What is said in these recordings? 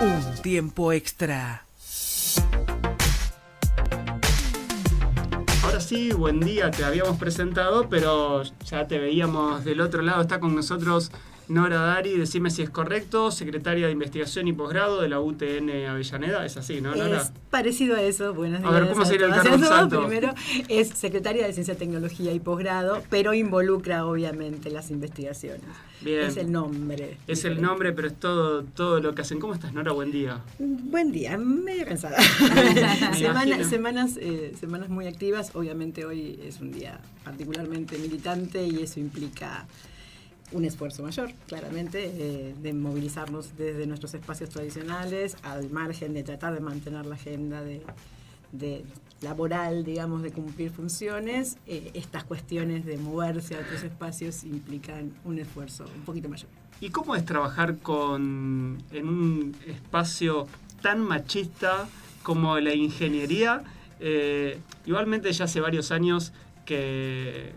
Un tiempo extra. Ahora sí, buen día, te habíamos presentado, pero ya te veíamos del otro lado. Está con nosotros Nora Dari, decime si es correcto, secretaria de Investigación y Posgrado de la UTN Avellaneda. Es así, ¿no, Nora? Es parecido a eso. Buenos días. A ver, ¿cómo sería el cargo? Primero, es secretaria de Ciencia, Tecnología y Posgrado, pero involucra obviamente las investigaciones. Bien. Es el nombre. Es el nombre, pero es todo, todo lo que hacen. ¿Cómo estás, Nora? Buen día. Buen día, medio cansada. Me Semana- imagino. semanas, eh, semanas muy activas. Obviamente hoy es un día particularmente militante y eso implica un esfuerzo mayor, claramente, eh, de movilizarnos desde nuestros espacios tradicionales al margen de tratar de mantener la agenda de, laboral, digamos, de cumplir funciones. eh, estas cuestiones de moverse a otros espacios implican un esfuerzo un poquito mayor. ¿Y cómo es trabajar con en un espacio tan machista como la ingeniería? Eh, igualmente ya hace varios años que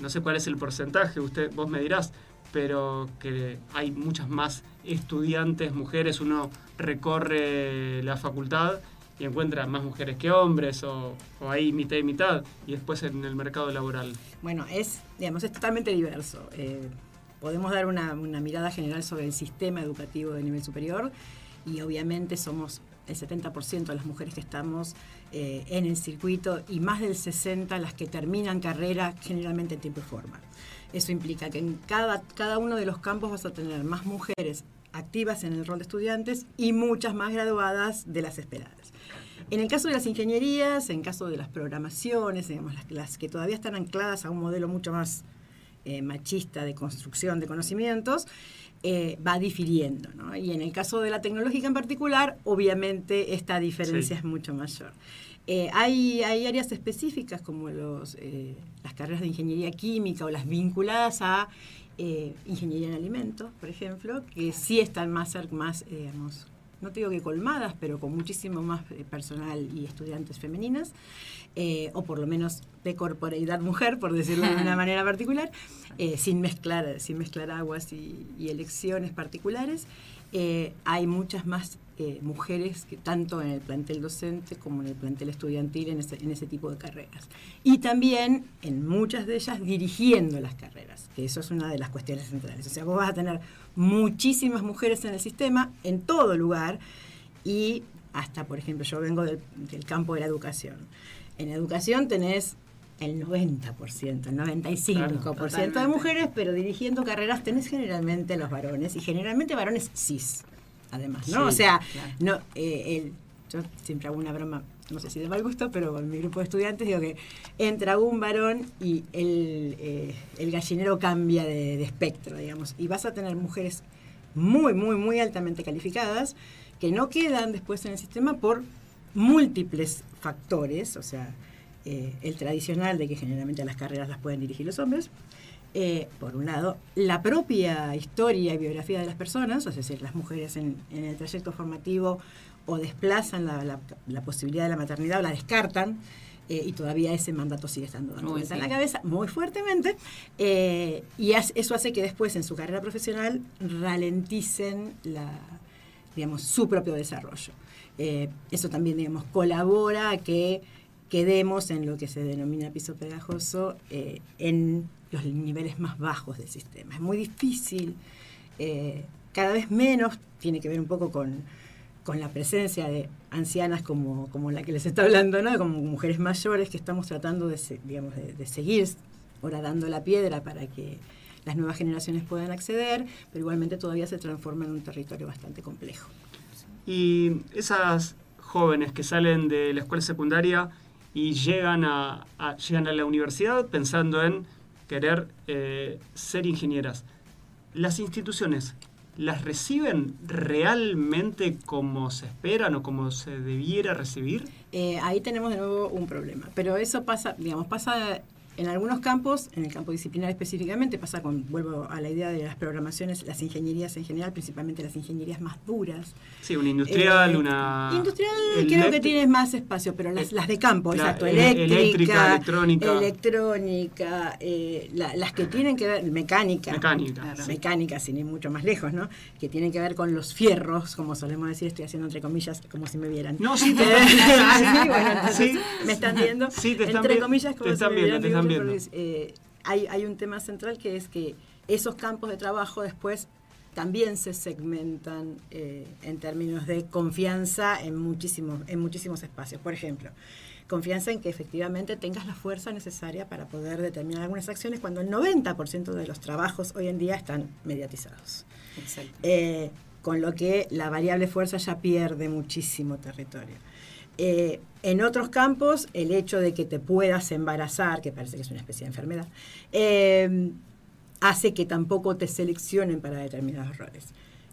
no sé cuál es el porcentaje, usted vos me dirás, pero que hay muchas más estudiantes mujeres, uno recorre la facultad y encuentra más mujeres que hombres o, o ahí mitad y mitad y después en el mercado laboral. Bueno, es, digamos, es totalmente diverso. Eh, podemos dar una, una mirada general sobre el sistema educativo de nivel superior y obviamente somos el 70% de las mujeres que estamos eh, en el circuito y más del 60% las que terminan carrera generalmente en tiempo y forma. Eso implica que en cada, cada uno de los campos vas a tener más mujeres activas en el rol de estudiantes y muchas más graduadas de las esperadas. En el caso de las ingenierías, en caso de las programaciones, digamos, las, las que todavía están ancladas a un modelo mucho más eh, machista de construcción de conocimientos, eh, va difiriendo. ¿no? Y en el caso de la tecnológica en particular, obviamente esta diferencia Sí. es mucho mayor. Eh, hay, hay áreas específicas como los, eh, las carreras de ingeniería química o las vinculadas a eh, ingeniería en alimentos, por ejemplo, que sí están más, más eh, digamos, no te digo que colmadas, pero con muchísimo más eh, personal y estudiantes femeninas, eh, o por lo menos de corporeidad mujer, por decirlo de una manera particular, eh, sin, mezclar, sin mezclar aguas y, y elecciones particulares. Eh, hay muchas más eh, mujeres que tanto en el plantel docente como en el plantel estudiantil en ese, en ese tipo de carreras. Y también en muchas de ellas dirigiendo las carreras, que eso es una de las cuestiones centrales. O sea, vos vas a tener muchísimas mujeres en el sistema, en todo lugar, y hasta, por ejemplo, yo vengo del, del campo de la educación. En educación tenés el 90%, el 95% de totalmente. mujeres, pero dirigiendo carreras tenés generalmente los varones, y generalmente varones cis, además, ¿no? Sí, o sea, claro. no, eh, el- yo siempre hago una broma, no sé si de mal gusto, pero en mi grupo de estudiantes digo que entra un varón y el, eh, el gallinero cambia de, de espectro, digamos, y vas a tener mujeres muy, muy, muy altamente calificadas que no quedan después en el sistema por múltiples factores, o sea, eh, el tradicional de que generalmente las carreras las pueden dirigir los hombres, eh, por un lado, la propia historia y biografía de las personas, es decir, las mujeres en, en el trayecto formativo o desplazan la, la- la posibilidad de la maternidad o la descartan, eh, y todavía ese mandato sigue estando dando vuelta en la cabeza muy fuertemente, eh, y as- eso hace que después en su carrera profesional ralenticen la, digamos, su propio desarrollo. Eso también, digamos, colabora a que quedemos en lo que se denomina piso pegajoso eh, en los niveles más bajos del sistema. Es muy difícil, eh, cada vez menos, tiene que ver un poco con, con la presencia de ancianas como, como la que les está hablando, ¿no? como mujeres mayores que estamos tratando de, digamos, de seguir horadando la piedra para que las nuevas generaciones puedan acceder, pero igualmente todavía se transforma en un territorio bastante complejo. Y esas jóvenes que salen de la escuela secundaria y llegan a, a- llegan a la universidad pensando en querer eh, ser ingenieras, ¿las instituciones las reciben realmente como se esperan o como se debiera recibir? Eh, ahí tenemos de nuevo un problema. Pero eso pasa, digamos, pasa en algunos campos, en el campo disciplinar específicamente, pasa con, vuelvo a la idea de las programaciones, las ingenierías en general, principalmente las ingenierías más duras. Sí, una industrial, Eh, una... Industrial creo que tienes más espacio, pero las, las de campo, La- exacto, eh, eléctrica, eléctrica, electrónica. electrónica, eh, la- las que tienen que ver, mecánica. Mecánica, Claro, sí. Mecánica, sin ir mucho más lejos, ¿no? Que tienen que ver con los fierros, como solemos decir, estoy haciendo entre comillas, como si me vieran. No, sí, te- sí, bueno, Sí. me están viendo. Sí, te están entre comillas, te como si están me viendo, vieran, te digo están viendo. eh, hay, hay un tema central que es que esos campos de trabajo después también se segmentan eh, en términos de confianza en muchísimos, en muchísimos espacios. Por ejemplo, confianza en que efectivamente tengas la fuerza necesaria para poder determinar algunas acciones cuando el 90% de los trabajos hoy en día están mediatizados. Exacto. Eh, con lo que la variable fuerza ya pierde muchísimo territorio. Eh, en otros campos, el hecho de que te puedas embarazar, que parece que es una especie de enfermedad, eh, hace que tampoco te seleccionen para determinados roles.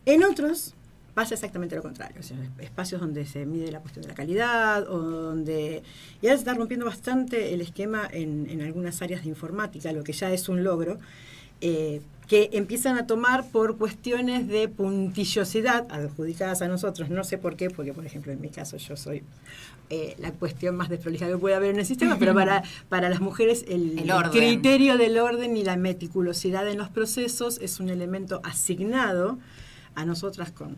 En otros pasa exactamente lo contrario, o sea, espacios donde se mide la cuestión de la calidad o donde... Y ahora se está rompiendo bastante el esquema en, en algunas áreas de informática, lo que ya es un logro, eh, que empiezan a tomar por cuestiones de puntillosidad adjudicadas a nosotros. No sé por qué, porque por ejemplo en mi caso yo soy eh, la cuestión más desprolija que puede haber en el sistema, pero para, para las mujeres el, criterio del orden y la meticulosidad en los procesos es un elemento asignado a nosotras con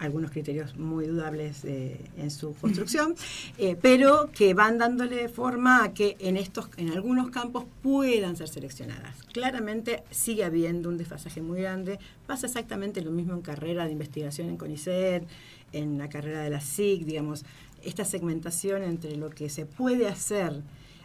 algunos criterios muy dudables eh, en su construcción, eh, pero que van dándole forma a que en estos, en algunos campos puedan ser seleccionadas. Claramente sigue habiendo un desfasaje muy grande. Pasa exactamente lo mismo en carrera de investigación en CONICET, en la carrera de la SIC, digamos, esta segmentación entre lo que se puede hacer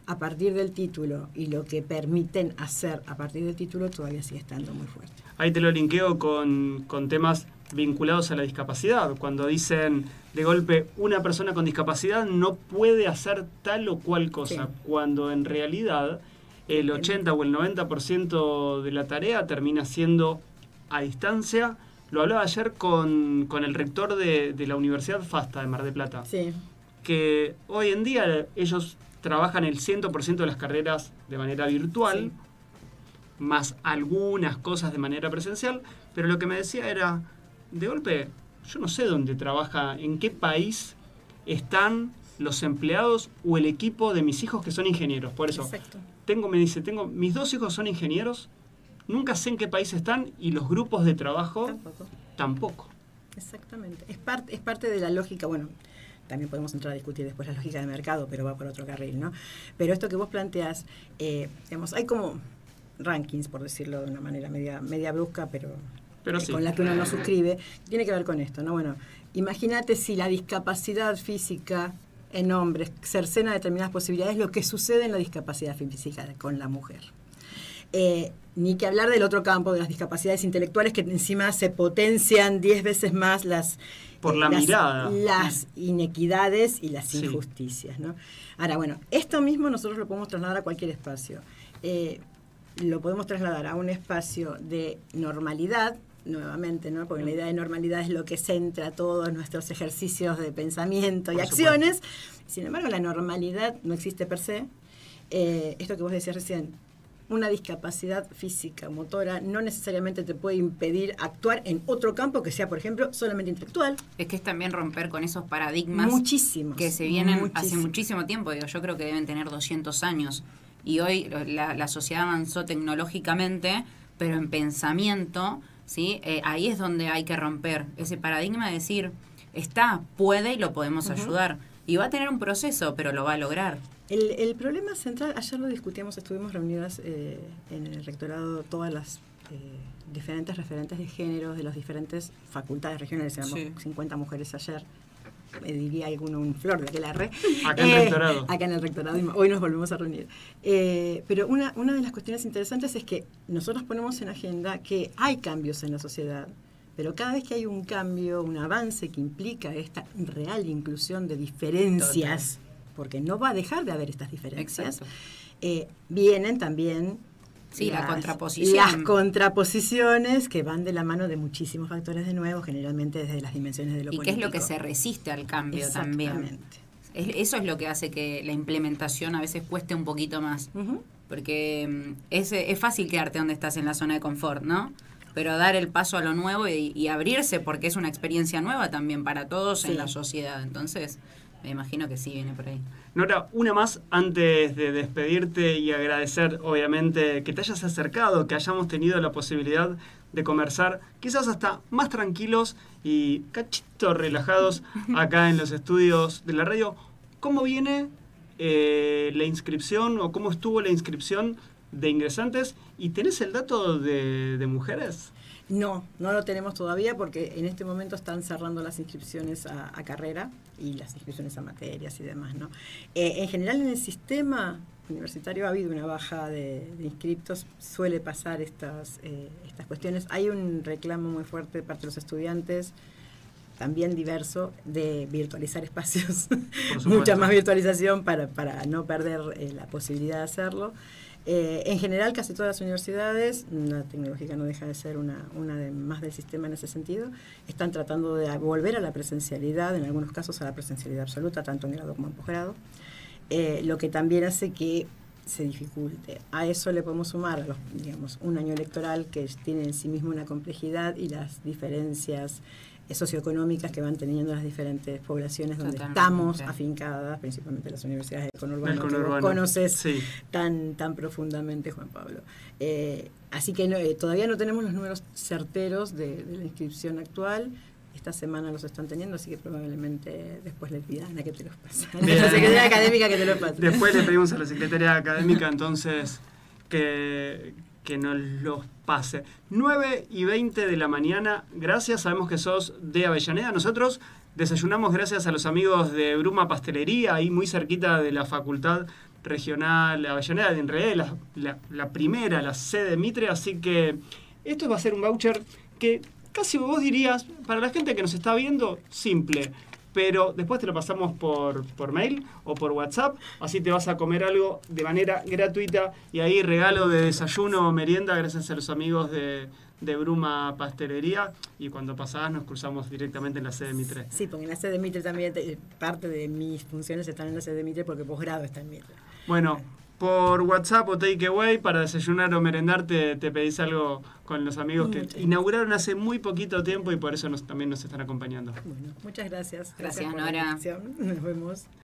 a partir del título y lo que permiten hacer a partir del título todavía sigue estando muy fuerte. Ahí te lo linkeo con, con temas vinculados a la discapacidad. Cuando dicen de golpe una persona con discapacidad no puede hacer tal o cual cosa, Sí. cuando en realidad el 80 o el 90% de la tarea termina siendo a distancia. Lo hablaba ayer con, con el rector de, de la Universidad FASTA de Mar del Plata Sí, que hoy en día ellos trabajan el 100% de las carreras de manera virtual, Sí. más algunas cosas de manera presencial, pero lo que me decía era, de golpe, yo no sé dónde trabaja, en qué país están los empleados o el equipo de mis hijos que son ingenieros. Por eso, exacto. tengo, me dice, tengo, mis dos hijos son ingenieros, nunca sé en qué país están y los grupos de trabajo Tampoco. tampoco. Exactamente. Es, parte es parte de la lógica, bueno, también podemos entrar a discutir después la lógica de mercado, pero va por otro carril, ¿no? Pero esto que vos planteas, eh, digamos, hay como rankings, por decirlo de una manera media, media brusca, pero, Pero eh, sí. con la que uno no suscribe, tiene que ver con esto, ¿no? Bueno, imagínate si la discapacidad física en hombres cercena determinadas posibilidades, lo que sucede en la discapacidad física con la mujer. Eh, ni que hablar del otro campo, de las discapacidades intelectuales, que encima se potencian diez veces más las, Por la las, mirada. las inequidades y las Sí. injusticias. ¿no? Ahora, bueno, esto mismo nosotros lo podemos trasladar a cualquier espacio. Eh, lo podemos trasladar a un espacio de normalidad, nuevamente, ¿no? porque la idea de normalidad es lo que centra todos nuestros ejercicios de pensamiento y Por acciones. Sin embargo, la normalidad no existe per se. Eh, esto que vos decías recién, una discapacidad física, motora, no necesariamente te puede impedir actuar en otro campo que sea, por ejemplo, solamente intelectual. Es que es también romper con esos paradigmas Muchísimos. que se vienen hace muchísimo tiempo. Digo, yo creo que deben tener 200 años. Y hoy la, la sociedad avanzó tecnológicamente, pero en pensamiento, ¿sí? Eh, ahí es donde hay que romper ese paradigma de decir, está, puede y lo podemos ayudar. Y va a tener un proceso, pero lo va a lograr. El, el problema central, ayer lo discutíamos, estuvimos reunidas eh, en el rectorado todas las eh, diferentes referentes de género de las diferentes facultades regionales, éramos Sí. 50 mujeres ayer, diría alguno un flor de aquel arre. Acá en el rectorado. Acá en el rectorado, hoy nos volvemos a reunir. Eh, pero una, una de las cuestiones interesantes es que nosotros ponemos en agenda que hay cambios en la sociedad, pero cada vez que hay un cambio, un avance que implica esta real inclusión de diferencias, porque no va a dejar de haber estas diferencias, eh, vienen también Sí, la contraposición. Las contraposiciones que van de la mano de muchísimos factores de nuevo, generalmente desde las dimensiones de lo Y qué es lo que político. se resiste al cambio también. Exactamente. Es- eso es lo que hace que la implementación a veces cueste un poquito más. Porque mm, es, es fácil quedarte donde estás en la zona de confort, ¿no? Pero dar el paso a lo nuevo y, y abrirse porque es una experiencia nueva también para todos Sí. en la sociedad. Entonces, me imagino que sí viene por ahí. Nora, una más antes de despedirte y agradecer, obviamente, que te hayas acercado, que hayamos tenido la posibilidad de conversar, quizás hasta más tranquilos y cachito relajados acá en los estudios de la radio. ¿Cómo viene eh, la inscripción o cómo estuvo la inscripción de ingresantes? ¿Y tenés el dato de, de mujeres? No, no lo tenemos todavía porque en este momento están cerrando las inscripciones a, a carrera y las inscripciones a materias y demás, ¿no? Eh, en general en el sistema universitario ha habido una baja de, de inscriptos, suele pasar estas, eh, estas cuestiones. Hay un reclamo muy fuerte de parte de los estudiantes, también diverso, de virtualizar espacios, mucha más virtualización para, para no perder eh, la posibilidad de hacerlo. Eh, en general, casi todas las universidades, la tecnológica no deja de ser una, una de, más del sistema en ese sentido, están tratando de volver a la presencialidad, en algunos casos a la presencialidad absoluta, tanto en grado como en posgrado, eh, lo que también hace que se dificulte. A eso le podemos sumar, los, digamos, un año electoral que tiene en sí mismo una complejidad y las diferencias socioeconómicas que van teniendo las diferentes poblaciones donde Totalmente. estamos afincadas, principalmente las universidades del conurbano, Del que vos conurbano. conoces Sí. tan, tan profundamente, Juan Pablo. Eh, así que no, eh, todavía no tenemos los números certeros de, de la inscripción actual. Esta semana los están teniendo, así que probablemente después le pidan a que te los pasen. A Bien. la Secretaría Académica que te los pase. Después le pedimos a la Secretaría Académica entonces que, que nos los pase. 9 y 20 de la mañana, gracias, sabemos que sos de Avellaneda. Nosotros desayunamos gracias a los amigos de Bruma Pastelería, ahí muy cerquita de la Facultad Regional Avellaneda, en realidad la, la- la primera, la sede de Mitre, así que esto va a ser un voucher que casi vos dirías, para la gente que nos está viendo, simple. Pero después te lo pasamos por, por mail o por WhatsApp, así te vas a comer algo de manera gratuita y ahí regalo de desayuno o merienda gracias a los amigos de, de Bruma Pastelería y cuando pasás nos cruzamos directamente en la sede de Mitre. Sí, porque en la sede de Mitre también, te- parte de mis funciones están en la sede de Mitre porque posgrado está en Mitre. Bueno, por WhatsApp o Takeaway para desayunar o merendar te, te pedís algo con los amigos que Muchas inauguraron hace muy poquito tiempo y por eso nos, también nos están acompañando. Bueno, muchas gracias. Gracias, la Nora. Nos vemos.